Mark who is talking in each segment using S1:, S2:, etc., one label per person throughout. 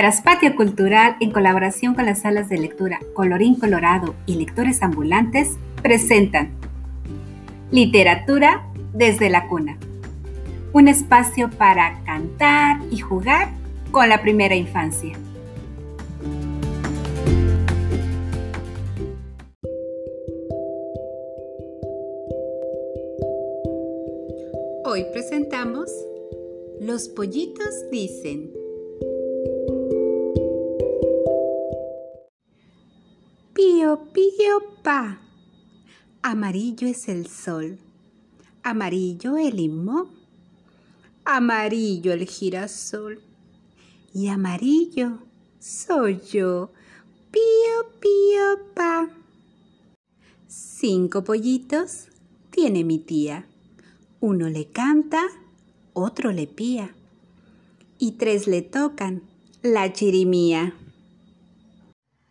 S1: Traspatio Cultural, en colaboración con las salas de lectura Colorín Colorado y Lectores Ambulantes, presentan Literatura desde la cuna. Un espacio para cantar y jugar con la primera infancia. Hoy presentamos Los pollitos dicen. Pío, pío, pa. Amarillo es el sol. Amarillo el limón. Amarillo el girasol. Y amarillo soy yo. Pío, pío, pa. Cinco pollitos tiene mi tía. Uno le canta, otro le pía. Y tres le tocan la chirimía.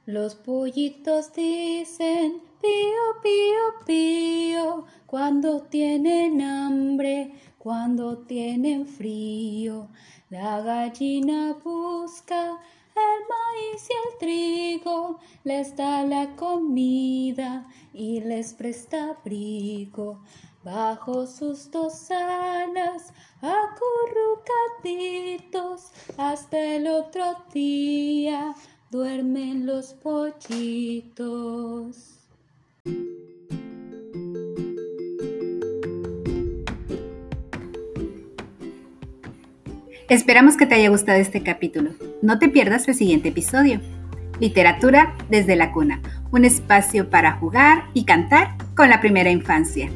S2: Los pollitos dicen pío, pío, pío cuando tienen hambre, cuando tienen frío. La gallina busca el maíz y el trigo, les da la comida y les presta abrigo. Bajo sus dos alas, acurrucaditos, hasta el otro día duermen los pollitos.
S1: Esperamos que te haya gustado este capítulo. No te pierdas el siguiente episodio. Literatura desde la cuna, un espacio para jugar y cantar con la primera infancia.